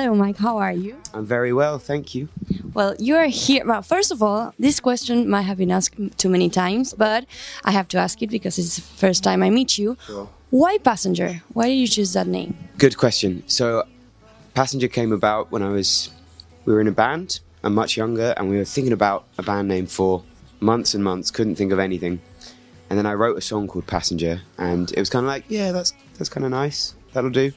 Hello, Mike. How are you? I'm very well, thank you. Well, you are here. Well, first of all, this question might have been asked too many times, but I have to ask it because it's the first time I meet you. Sure. Why Passenger? Why did you choose that name? Good question. So, Passenger came about when I was, we were in a band. I'm much younger, and we were thinking about a band name for months and months. Couldn't think of anything, and then I wrote a song called Passenger, and it was kind of like, yeah, that's that's kind of nice. That'll do.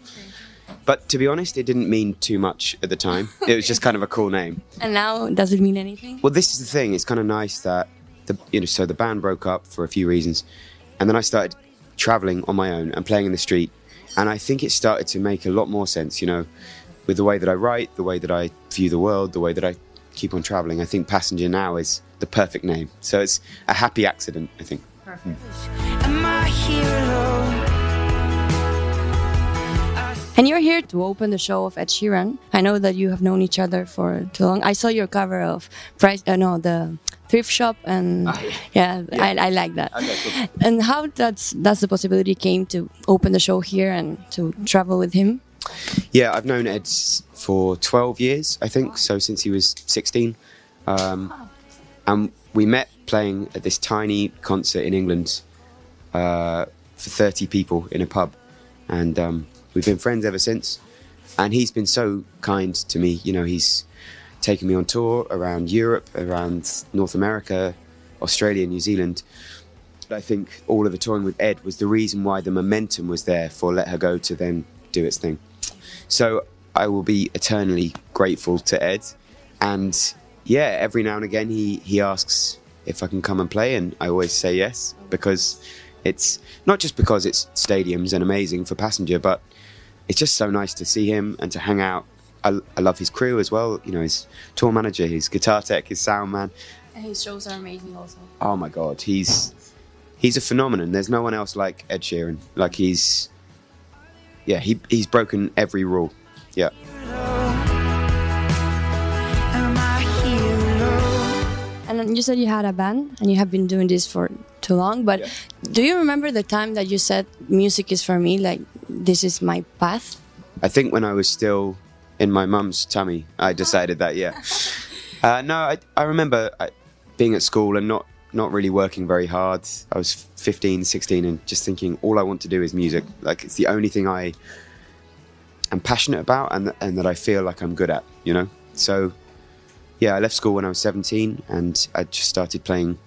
But to be honest, it didn't mean too much at the time. It was just kind of a cool name. And now, does it mean anything? Well, this is the thing. It's kind of nice that the you know so the band broke up for a few reasons, and then I started traveling on my own and playing in the street, and I think it started to make a lot more sense. You know, with the way that I write, the way that I view the world, the way that I keep on traveling. I think Passenger now is the perfect name. So it's a happy accident. I think. Am I here alone? And you're here to open the show of Ed Sheeran. I know that you have known each other for too long. I saw your cover of Price, uh, no, the thrift shop, and Ah, yeah, Yeah. I, I like that. Okay, cool. And how that's that's the possibility came to open the show here and to travel with him. Yeah, I've known Ed for 12 years, I think, so since he was 16. Um, and we met playing at this tiny concert in England uh, for 30 people in a pub. And um, we've been friends ever since. And he's been so kind to me. You know, he's taken me on tour around Europe, around North America, Australia, New Zealand. I think all of the touring with Ed was the reason why the momentum was there for Let Her Go to then do its thing. So I will be eternally grateful to Ed. And yeah, every now and again he, he asks if I can come and play, and I always say yes because it's not just because it's stadiums and amazing for passenger, but it's just so nice to see him and to hang out. I, I love his crew as well, you know, his tour manager, his guitar tech, his sound man. And his shows are amazing also. Oh my god, he's he's a phenomenon. There's no one else like Ed Sheeran. Like he's yeah, he he's broken every rule. Yeah. Am I here alone? And you said you had a band and you have been doing this for too long. But Yeah. do you remember the time that you said music is for me? Like this is my path. I think when I was still in my mum's tummy, I decided that. Yeah. Uh, no, I I remember uh, being at school and not not really working very hard. I was 15, 16, and just thinking all I want to do is music. Like it's the only thing I am passionate about and and that I feel like I'm good at. You know. So yeah, I left school when I was 17, and I just started playing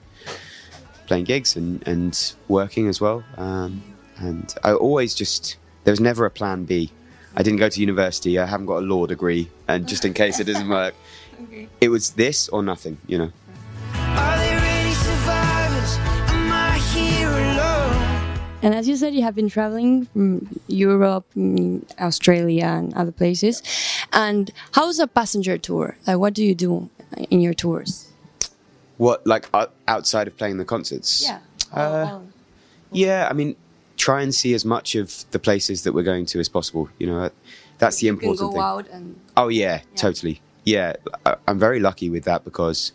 playing gigs and and working as well. Um, and I always just there was never a plan B. I didn't go to university. I haven't got a law degree, and just in case it doesn't work, it was this or nothing. You know. Are there any survivors? Am I here alone? And as you said, you have been traveling from Europe, mm, Australia, and other places. And how's a passenger tour? Like, what do you do in your tours? What like outside of playing the concerts? Yeah. Uh, Yeah, I mean, try and see as much of the places that we're going to as possible. You know, that's the important thing. and Oh yeah, totally. Yeah, I- I'm very lucky with that because,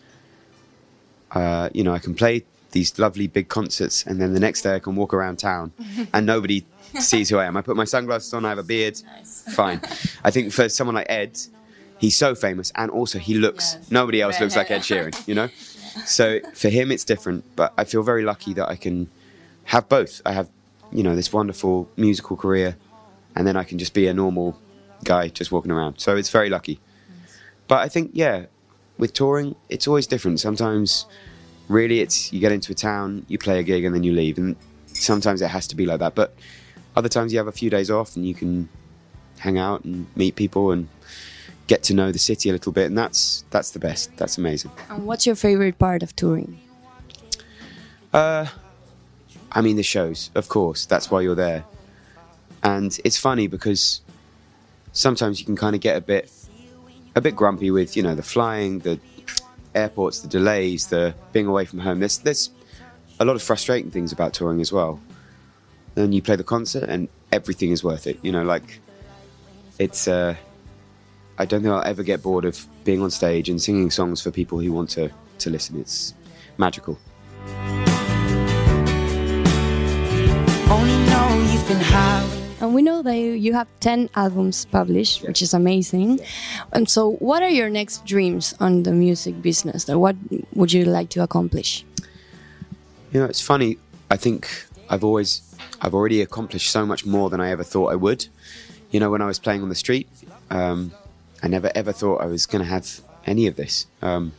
uh, you know, I can play these lovely big concerts, and then the next day I can walk around town, and nobody sees who I am. I put my sunglasses on, I have a beard, nice. fine. I think for someone like Ed, he's so famous, and also he looks. Yes. Nobody else looks like Ed Sheeran, you know. So for him, it's different. But I feel very lucky that I can have both. I have, you know, this wonderful musical career, and then I can just be a normal guy just walking around. So it's very lucky. But I think, yeah, with touring, it's always different. Sometimes, really, it's you get into a town, you play a gig, and then you leave. And sometimes it has to be like that. But other times you have a few days off and you can hang out and meet people and get to know the city a little bit. And that's that's the best. That's amazing. And what's your favorite part of touring? Uh, I mean, the shows, of course. That's why you're there. And it's funny because sometimes you can kind of get a bit, a bit grumpy with you know the flying, the airports, the delays, the being away from home. There's there's a lot of frustrating things about touring as well. Then you play the concert and everything is worth it. You know, like it's. Uh, I don't think I'll ever get bored of being on stage and singing songs for people who want to to listen. It's magical. And we know that you, you have 10 albums published, which is amazing. And so, what are your next dreams on the music business? Or what would you like to accomplish? You know, it's funny. I think I've always, I've already accomplished so much more than I ever thought I would. You know, when I was playing on the street, um, I never ever thought I was going to have any of this. Um,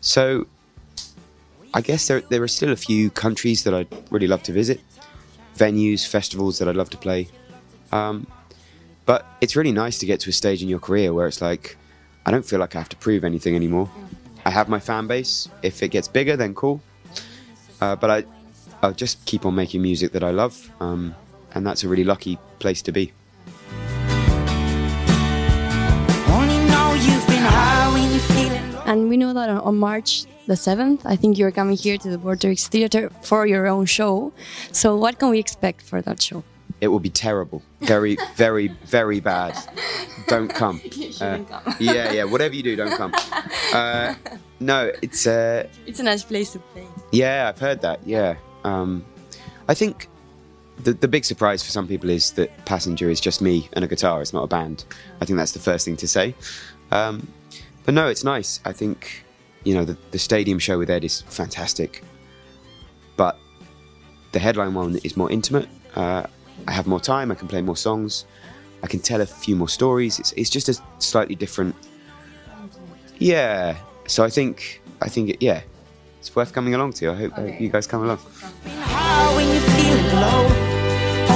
so, I guess there there are still a few countries that I'd really love to visit, venues, festivals that I'd love to play. Um, but it's really nice to get to a stage in your career where it's like, I don't feel like I have to prove anything anymore. I have my fan base. If it gets bigger, then cool. Uh, but I, I'll just keep on making music that I love, um, and that's a really lucky place to be. And we know that on, on March the 7th, I think you're coming here to the Vorterix Theater for your own show. So, what can we expect for that show? It will be terrible, very, very, very bad. Don't come. Uh, yeah, yeah. Whatever you do, don't come. Uh, no, it's. Uh, It's a nice place to play. Yeah, I've heard that. Yeah, um, I think the the big surprise for some people is that Passenger is just me and a guitar. It's not a band. I think that's the first thing to say. Um, but no, it's nice. I think you know the the stadium show with Ed is fantastic, but the headline one is more intimate. Uh, I have more time. I can play more songs. I can tell a few more stories. It's it's just a slightly different. Yeah. So I think I think it, yeah, it's worth coming along to. I hope, I hope you guys come along. Been when you're low.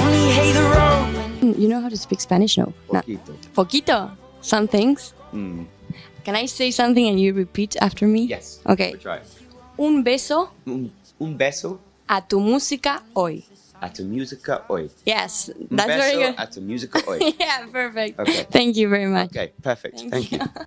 Only hate the road. when- You know how to speak Spanish? No. No. Poquito. Some things. Mm. Can I say something and you repeat after me? Yes. Okay. We try. Un beso Un, un beso a tu música hoy. a tu música hoy. Yes, Un that's very good. a tu música hoy. yeah, perfect. Okay. Thank you very much. Okay, perfect. Thank, you.